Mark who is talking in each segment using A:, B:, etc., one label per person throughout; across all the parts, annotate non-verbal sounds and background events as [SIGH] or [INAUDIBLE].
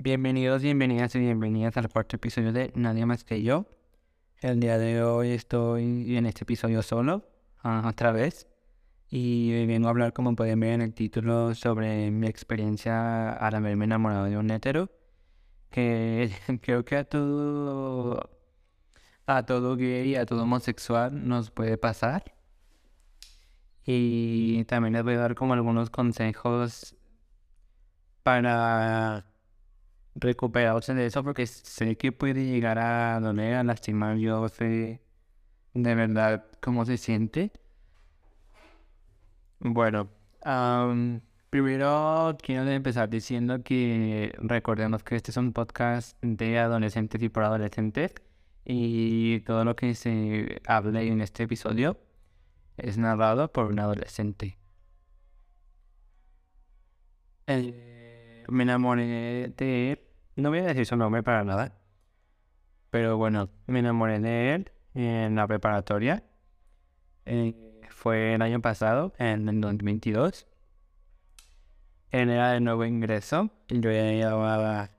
A: Bienvenidos, bienvenidas y bienvenidas al cuarto episodio de Nadie más que yo. El día de hoy estoy en este episodio solo, ah, otra vez, y vengo a hablar, como pueden ver en el título, sobre mi experiencia al haberme enamorado de un hetero, que [LAUGHS] creo que a todo, a todo gay y a todo homosexual nos puede pasar. Y también les voy a dar como algunos consejos para recuperarse de eso porque sé que puede llegar a doler, a lastimar. Yo sé de verdad cómo se siente. Bueno, primero quiero empezar diciendo que recordemos que este es un podcast de adolescentes y por adolescentes y todo lo que se hable en este episodio es narrado por un adolescente. Eh, me enamoré de él no voy a decir su nombre para nada. Pero bueno, me enamoré de él en la preparatoria. Eh, fue el año pasado, en el 2022. Él era de nuevo ingreso. Yo ya llevaba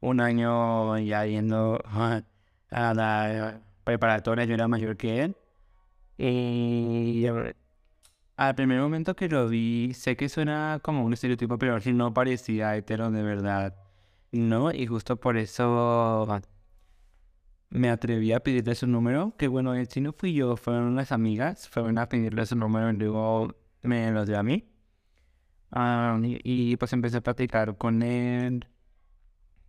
A: un año ya yendo a la preparatoria. Yo era mayor que él. Y al primer momento que lo vi, sé que suena como un estereotipo, pero si no parecía hetero de verdad. No, y justo por eso me atreví a pedirle su número. Que bueno, si no fui yo, fueron unas amigas, fueron a pedirle su número y luego me lo dio a mí. Ah, y, pues empecé a platicar con él.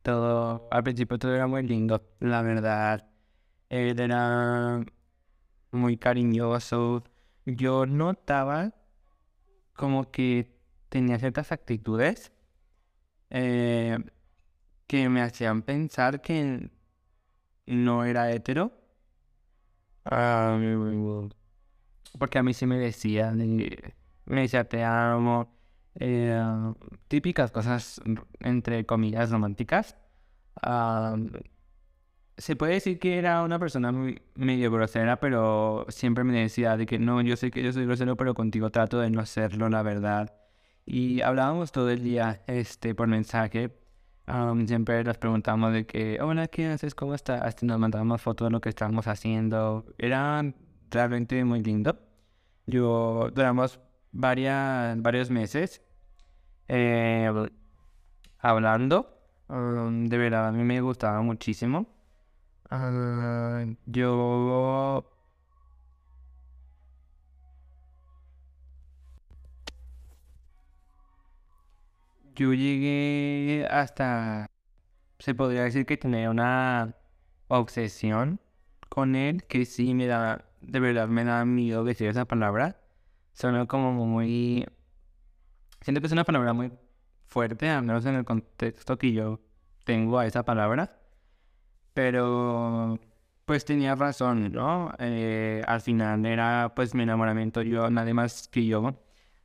A: Todo, al principio todo era muy lindo, la verdad. Él era muy cariñoso. Yo notaba como que tenía ciertas actitudes. Eh, que me hacían pensar que no era hetero. Ah, porque a mí sí me decía, me decía te amo, eh, típicas cosas entre comillas románticas. Ah, se puede decir que era una persona muy medio grosera, pero siempre me decía de que no, yo sé que yo soy grosero, pero contigo trato de no serlo, la verdad. Y hablábamos todo el día, este, por mensaje siempre les preguntamos de que, hola, ¿qué haces? ¿Cómo estás? Nos mandábamos fotos de lo que estábamos haciendo. Era realmente muy lindo. Yo duramos varias, varios meses eh, hablando. de verdad, a mí me gustaba muchísimo. Ah, yo yo llegué hasta, se podría decir que tenía una obsesión con él, que sí me da, de verdad me da miedo decir esa palabra. Suena como muy, siento que es una palabra muy fuerte, al menos en el contexto que yo tengo a esa palabra. Pero, pues tenía razón, ¿no? Eh, al final era pues mi enamoramiento, yo, nadie más que yo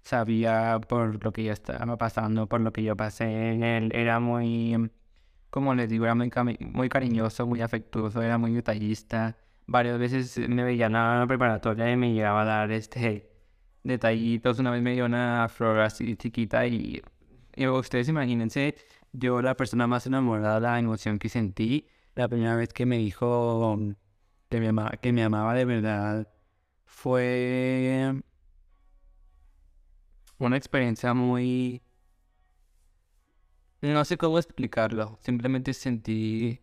A: sabía por lo que yo estaba pasando, por lo que yo pasé. Él era muy, como les digo, era muy, cariñoso, muy afectuoso, era muy detallista. Varias veces me veía en la preparatoria y me llegaba a dar este detallitos. Una vez me dio una flor así chiquita y, y ustedes imagínense, yo la persona más enamorada, la emoción que sentí, la primera vez que me dijo que me, amaba, que me amaba de verdad fue una experiencia muy... No sé cómo explicarlo. Simplemente sentí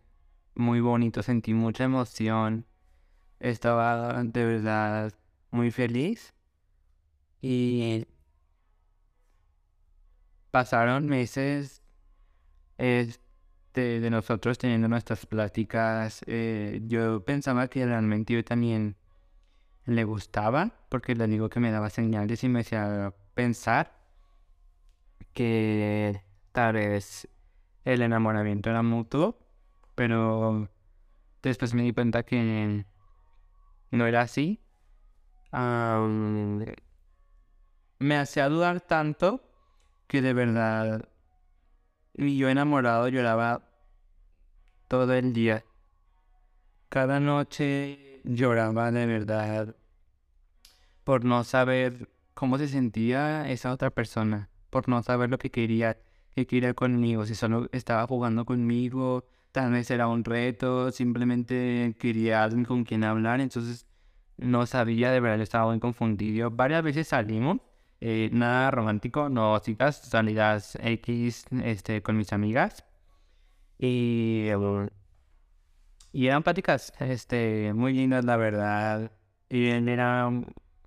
A: muy bonito, sentí mucha emoción. Estaba de verdad muy feliz. Y pasaron meses este, de nosotros teniendo nuestras pláticas. Eh, yo pensaba que realmente yo también le gustaba, porque le digo que me daba señales y me decía pensar que tal vez el enamoramiento era mutuo, pero después me di cuenta que no era así. me hacía dudar tanto que de verdad yo enamorado lloraba todo el día. Cada noche lloraba de verdad por no saber cómo se sentía esa otra persona, por no saber lo que quería, qué quería conmigo, si solo estaba jugando conmigo, tal vez era un reto, simplemente quería alguien con quien hablar, entonces no sabía, de verdad estaba muy confundido. Varias veces salimos, eh, nada romántico, no chicas, salidas X este, con mis amigas. Y, y eran pláticas este, muy lindas, la verdad. Y él era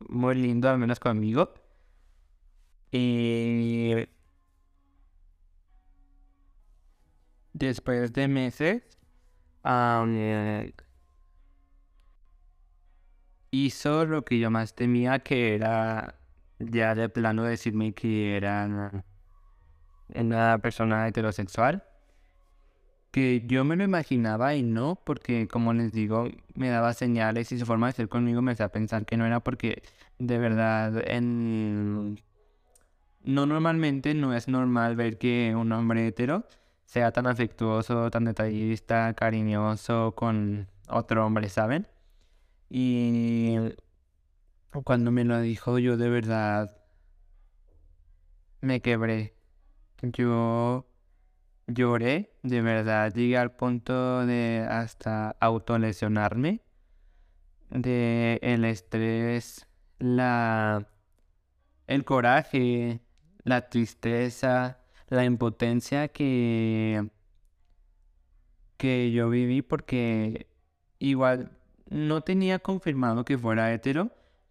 A: muy lindo, al menos conmigo. Y después de meses, hizo lo que yo más temía, que era ya de plano decirme que era una persona heterosexual. Que yo me lo imaginaba y no, porque como les digo, me daba señales y su forma de ser conmigo me hacía pensar que no era porque de verdad en... No normalmente no es normal ver que un hombre hetero sea tan afectuoso, tan detallista, cariñoso con otro hombre, ¿saben? Y cuando me lo dijo yo de verdad me quebré. Yo lloré, de verdad, llegué al punto de hasta autolesionarme de el estrés, la el coraje, la tristeza, la impotencia que que yo viví porque igual no tenía confirmado que fuera hetero,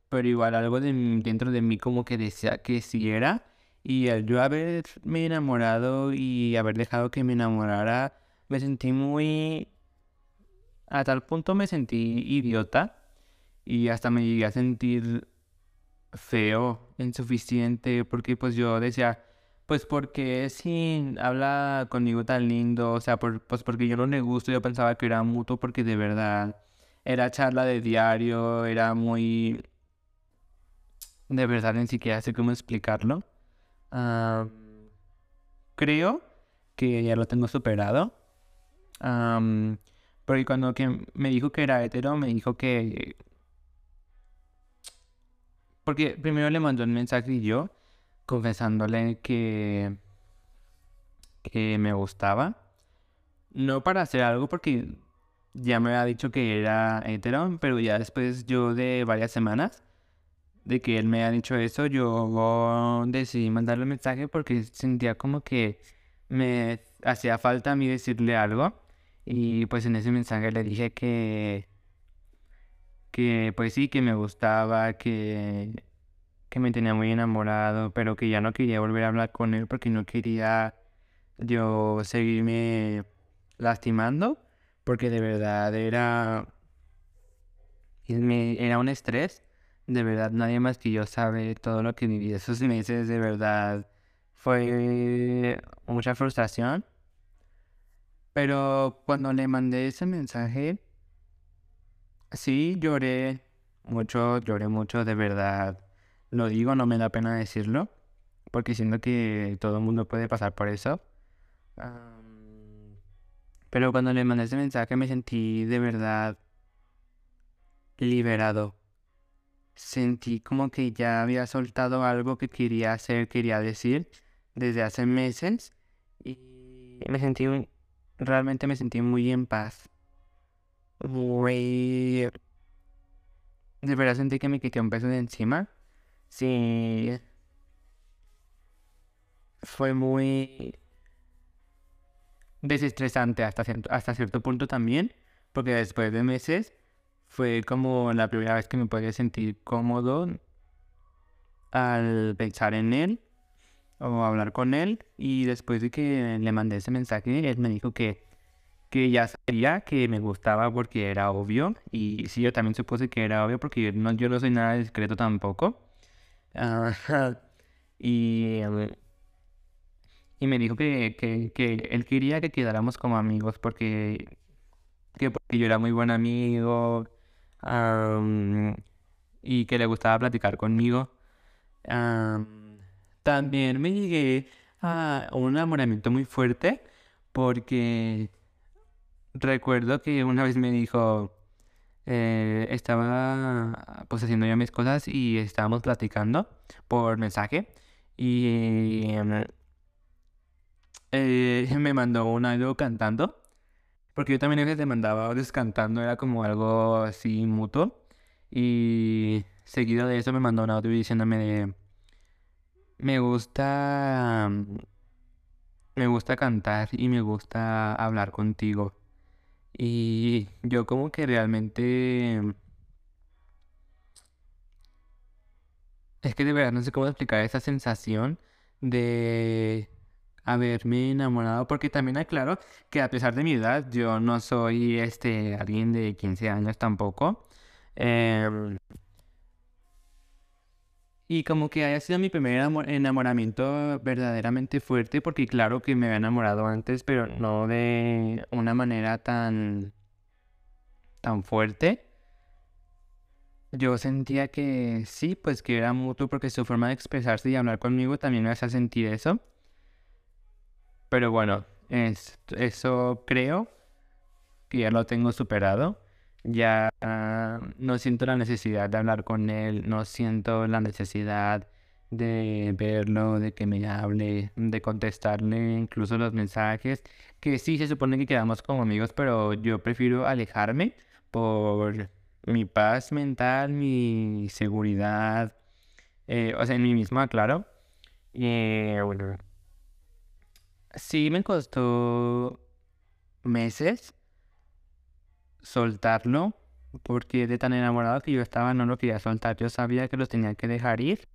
A: pero igual algo de, dentro de mí como que decía que sí era. Y al yo haberme enamorado y haber dejado que me enamorara, me sentí muy... A tal punto me sentí idiota y hasta me llegué a sentir feo, insuficiente, porque pues yo decía, pues porque si habla conmigo tan lindo, o sea, pues porque yo no le gusto, yo pensaba que era mutuo porque de verdad era charla de diario, era muy... De verdad, ni siquiera sé cómo explicarlo. Creo que ya lo tengo superado. porque cuando que me dijo que era hetero, me dijo que... Porque primero le mandó un mensaje y yo, confesándole que... que me gustaba. No para hacer algo, porque ya me había dicho que era hetero, pero ya después yo de varias semanas de que él me ha dicho eso, yo decidí mandarle un mensaje porque sentía como que me hacía falta a mí decirle algo. Y pues en ese mensaje le dije que, que pues sí, que me gustaba, que, que me tenía muy enamorado, pero que ya no quería volver a hablar con él porque no quería yo seguirme lastimando porque de verdad era, era un estrés. De verdad, nadie más que yo sabe todo lo que viví esos meses. De verdad, fue mucha frustración. Pero cuando le mandé ese mensaje, sí lloré mucho, lloré mucho, de verdad. Lo digo, no me da pena decirlo, porque siento que todo el mundo puede pasar por eso. Pero cuando le mandé ese mensaje me sentí de verdad liberado. Sentí como que ya había soltado algo que quería hacer, quería decir desde hace meses. Y me sentí, realmente me sentí muy en paz. Muy... De verdad sentí que me quité un peso de encima. Sí. Fue muy desestresante hasta cierto, hasta cierto punto también, porque después de meses fue como la primera vez que me podía sentir cómodo al pensar en él o hablar con él. Y después de que le mandé ese mensaje él me dijo que, que ya sabía que me gustaba porque era obvio. Y sí yo también supuse que era obvio porque yo no, yo no soy nada discreto tampoco. [LAUGHS] Y y me dijo que, él quería que quedáramos como amigos porque, que yo era muy buen amigo y que le gustaba platicar conmigo. también me llegué a un enamoramiento muy fuerte porque recuerdo que una vez me dijo, eh, estaba pues haciendo yo mis cosas y estábamos platicando por mensaje y eh, me mandó un audio cantando. Porque yo también a veces le mandaba audios cantando, era como algo así mutuo. Y seguido de eso me mandó un audio diciéndome de... Me gusta... Me gusta cantar y me gusta hablar contigo. Y yo como que realmente... Es que de verdad no sé cómo explicar esa sensación de haberme enamorado, porque también aclaro que a pesar de mi edad, yo no soy este alguien de 15 años tampoco. Em, y como que haya sido mi primer enamoramiento verdaderamente fuerte, porque claro que me había enamorado antes, pero no de una manera tan, tan fuerte. Yo sentía que sí, pues que era mutuo porque su forma de expresarse y hablar conmigo también me hacía sentir eso. Pero bueno, es, eso creo que ya lo tengo superado. Ya ah, no siento la necesidad de hablar con él, no siento la necesidad de verlo, de que me hable, de contestarle incluso los mensajes, que sí se supone que quedamos como amigos, pero yo prefiero alejarme por mi paz mental, mi seguridad, eh, o sea, en mí misma, claro. Y bueno, Sí, me costó meses soltarlo, porque de tan enamorado que yo estaba no lo quería soltar. Yo sabía que los tenía que dejar ir.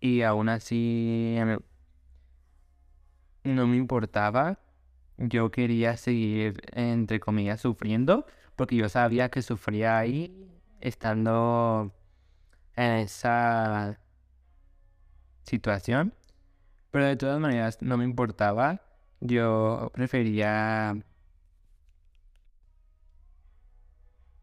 A: Y aún así no me importaba. Yo quería seguir, entre comillas, sufriendo, porque yo sabía que sufría ahí estando en esa situación. Pero de todas maneras no me importaba. Yo prefería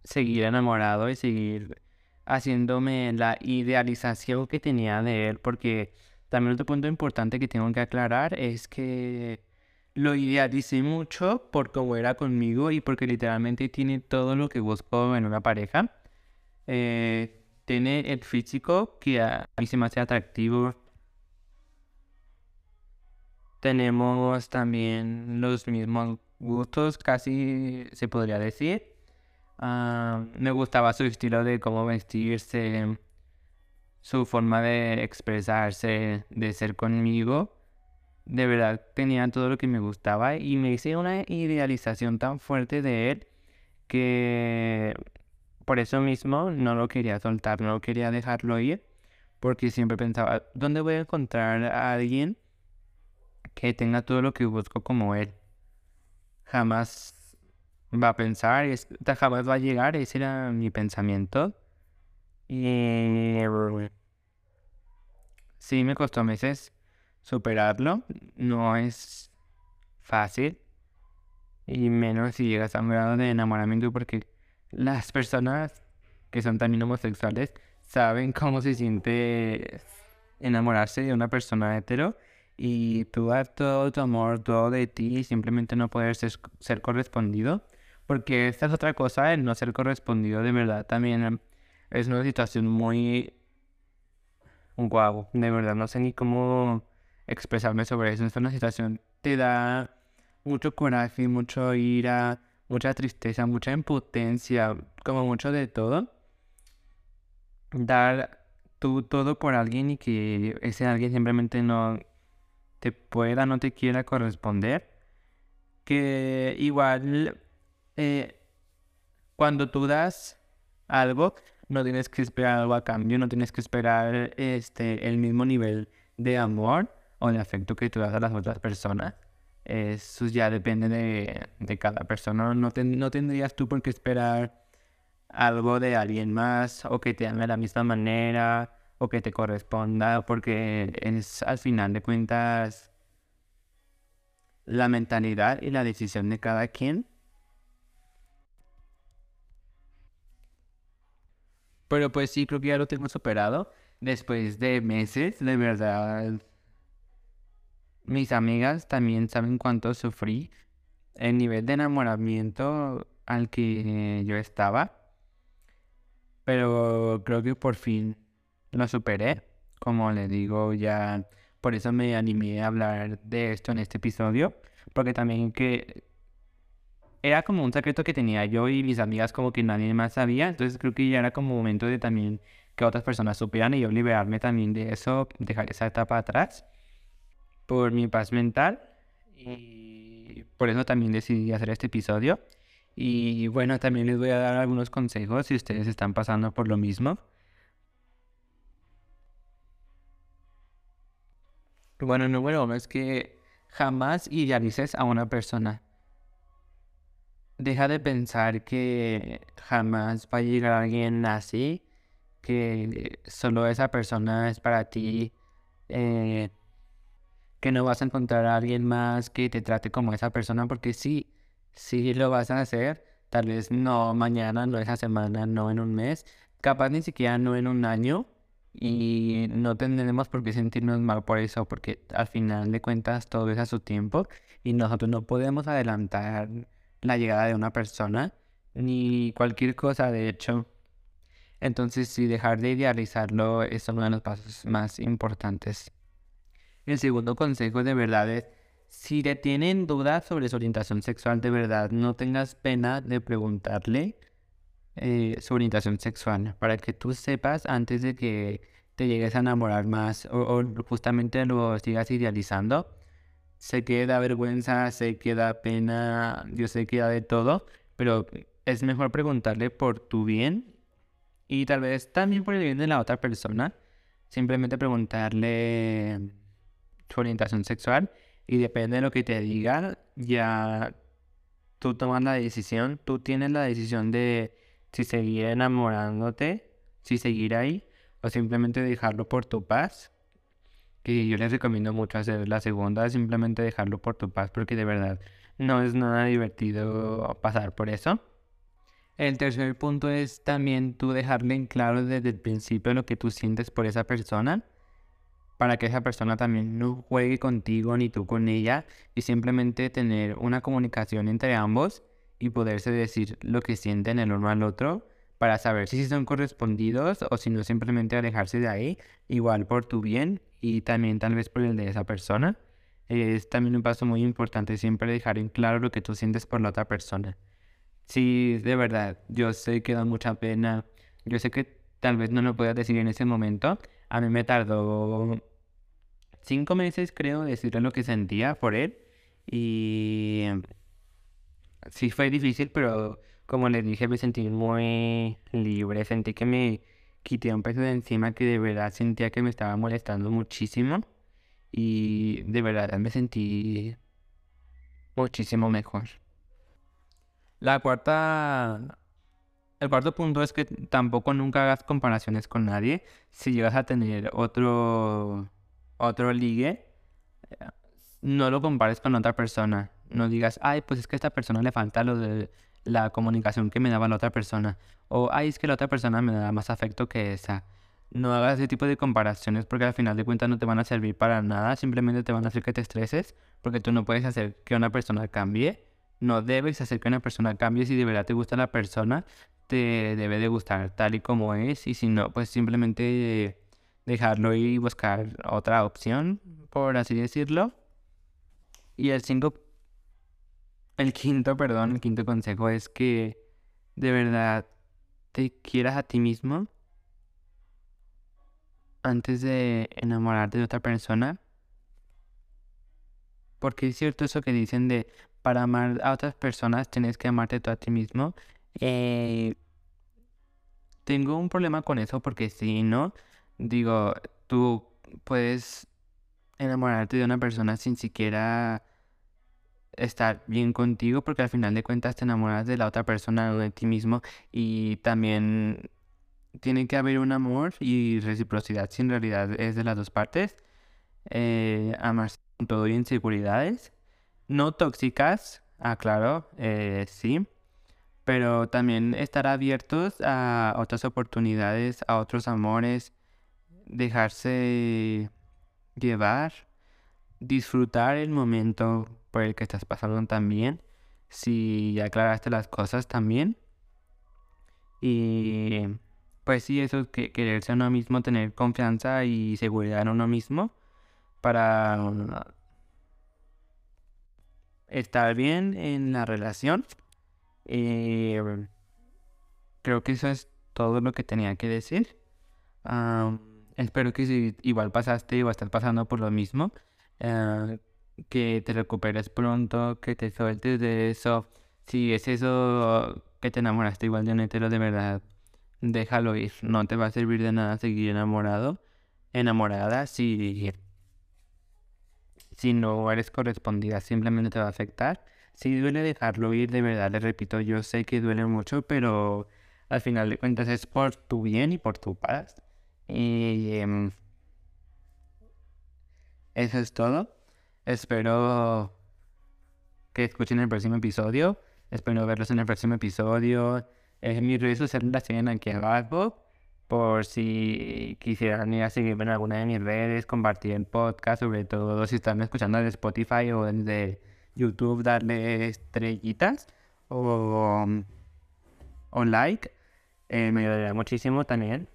A: seguir enamorado y seguir haciéndome la idealización que tenía de él. Porque también otro punto importante que tengo que aclarar es que lo idealicé mucho por cómo era conmigo y porque literalmente tiene todo lo que busco en una pareja. Eh, tiene el físico que a mí se me hace atractivo. Tenemos también los mismos gustos, casi se podría decir. Ah, me gustaba su estilo de cómo vestirse, su forma de expresarse, de ser conmigo. De verdad tenía todo lo que me gustaba y me hice una idealización tan fuerte de él que por eso mismo no lo quería soltar, no quería dejarlo ir, porque siempre pensaba, ¿dónde voy a encontrar a alguien que tenga todo lo que busco como él? Jamás va a pensar, jamás va a llegar, ese era mi pensamiento. Y sí, me costó meses superarlo, no es fácil, y menos si llegas a un grado de enamoramiento porque las personas que son también homosexuales saben cómo se siente enamorarse de una persona hetero y tú todo tu amor, todo de ti y simplemente no poder ser, correspondido. Porque esta es otra cosa, el no ser correspondido de verdad también es una situación muy guau, de verdad, no sé ni cómo expresarme sobre eso. Es una situación te da mucho coraje, mucho ira, mucha tristeza, mucha impotencia, como mucho de todo. Dar tú todo por alguien y que ese alguien simplemente no te pueda, no te quiera corresponder. Que igual eh, cuando tú das algo, no tienes que esperar algo a cambio, no tienes que esperar este, el mismo nivel de amor o de afecto que tú das a las otras personas. Eso ya depende de, cada persona. No, no tendrías tú por qué esperar algo de alguien más o que te ame de la misma manera o que te corresponda porque es al final de cuentas la mentalidad y la decisión de cada quien. Pero pues sí, creo que ya lo tengo superado. Después de meses, de verdad, mis amigas también saben cuánto sufrí. El nivel de enamoramiento al que yo estaba. Pero creo que por fin lo superé. Como le digo, ya por eso me animé a hablar de esto en este episodio. Porque también que era como un secreto que tenía yo y mis amigas como que nadie más sabía. Entonces creo que ya era como momento de también que otras personas supieran y yo liberarme también de eso, dejar esa etapa atrás por mi paz mental. Y por eso también decidí hacer este episodio. Y bueno, también les voy a dar algunos consejos si ustedes están pasando por lo mismo. Bueno, número uno es que jamás idealices a una persona. Deja de pensar que jamás va a llegar alguien así, que solo esa persona es para ti, eh, que no vas a encontrar a alguien más que te trate como esa persona, porque sí, sí lo vas a hacer, tal vez no mañana, no esa semana, no en un mes, capaz ni siquiera no en un año, y no tendremos por qué sentirnos mal por eso, porque al final de cuentas todo es a su tiempo y nosotros no podemos adelantar la llegada de una persona ni cualquier cosa, de hecho. Entonces, sí, dejar de idealizarlo es uno de los pasos más importantes. El segundo consejo de verdad es, si te tienen dudas sobre su orientación sexual, de verdad, no tengas pena de preguntarle eh, su orientación sexual, para que tú sepas antes de que te llegues a enamorar más o, justamente lo sigas idealizando. Sé que da vergüenza, sé que da pena, yo sé que da de todo, pero es mejor preguntarle por tu bien y tal vez también por el bien de la otra persona. Simplemente preguntarle orientación sexual y depende de lo que te diga, ya tú tomas la decisión, tú tienes la decisión de si seguir enamorándote, si seguir ahí, o simplemente dejarlo por tu paz. Que yo les recomiendo mucho hacer la segunda, simplemente dejarlo por tu paz, porque de verdad no es nada divertido pasar por eso. El tercer punto es también tú dejarle en claro desde el principio lo que tú sientes por esa persona, para que esa persona también no juegue contigo ni tú con ella, y simplemente tener una comunicación entre ambos y poderse decir lo que sienten el uno al otro para saber si son correspondidos o si no simplemente alejarse de ahí, igual por tu bien y también tal vez por el de esa persona. Es también un paso muy importante siempre dejar en claro lo que tú sientes por la otra persona. Sí, de verdad, yo sé que da mucha pena, yo sé que tal vez no lo puedas decir en ese momento. A mí me tardó cinco meses, creo, decirle lo que sentía por él y sí fue difícil, pero como les dije, me sentí muy libre. Sentí que me quité un peso de encima que de verdad sentía que me estaba molestando muchísimo. Y de verdad me sentí muchísimo mejor. La cuarta... El cuarto punto es que tampoco nunca hagas comparaciones con nadie. Si llegas a tener otro, otro ligue, eh, no lo compares con otra persona no digas, ay, pues es que a esta persona le falta lo de la comunicación que me daba la otra persona. O, ay, es que la otra persona me da más afecto que esa. No hagas ese tipo de comparaciones porque al final de cuentas no te van a servir para nada. Simplemente te van a hacer que te estreses porque tú no puedes hacer que una persona cambie. No debes hacer que una persona cambie. Si de verdad te gusta la persona, te debe de gustar tal y como es. Y si no, pues simplemente dejarlo y buscar otra opción, por así decirlo. Y el 5 el quinto, perdón, el quinto consejo es que de verdad te quieras a ti mismo antes de enamorarte de otra persona. Porque es cierto eso que dicen de para amar a otras personas tienes que amarte tú a ti mismo. Eh, tengo un problema con eso porque si no, digo, tú puedes enamorarte de una persona sin siquiera estar bien contigo porque al final de cuentas te enamoras de la otra persona o de ti mismo y también tiene que haber un amor y reciprocidad si en realidad es de las dos partes. Eh, amarse con todo y inseguridades. No tóxicas, aclaro, eh, sí. Pero también estar abiertos a otras oportunidades, a otros amores, dejarse llevar, disfrutar el momento por el que estás pasando también, si aclaraste las cosas también. Y pues sí, eso es que quererse a uno mismo, tener confianza y seguridad en uno mismo para estar bien en la relación. Y creo que eso es todo lo que tenía que decir. Espero que si igual pasaste o estás pasando por lo mismo, eh, que te recuperes pronto, que te sueltes de eso. Si es eso que te enamoraste igual de un hetero de verdad, déjalo ir. No te va a servir de nada seguir enamorado, enamorada si, si no eres correspondida, simplemente te va a afectar. Si duele dejarlo ir, de verdad, le repito, yo sé que duele mucho, pero al final de cuentas es por tu bien y por tu paz. Y em, eso es todo. Espero que escuchen el próximo episodio. Espero verlos en el próximo episodio. Eh, mis redes sociales las tienen aquí abajo. Por si quisieran ir a seguirme en alguna de mis redes, compartir el podcast, sobre todo si están escuchando de Spotify o de YouTube, darle estrellitas o, o like. Eh, me ayudaría muchísimo también.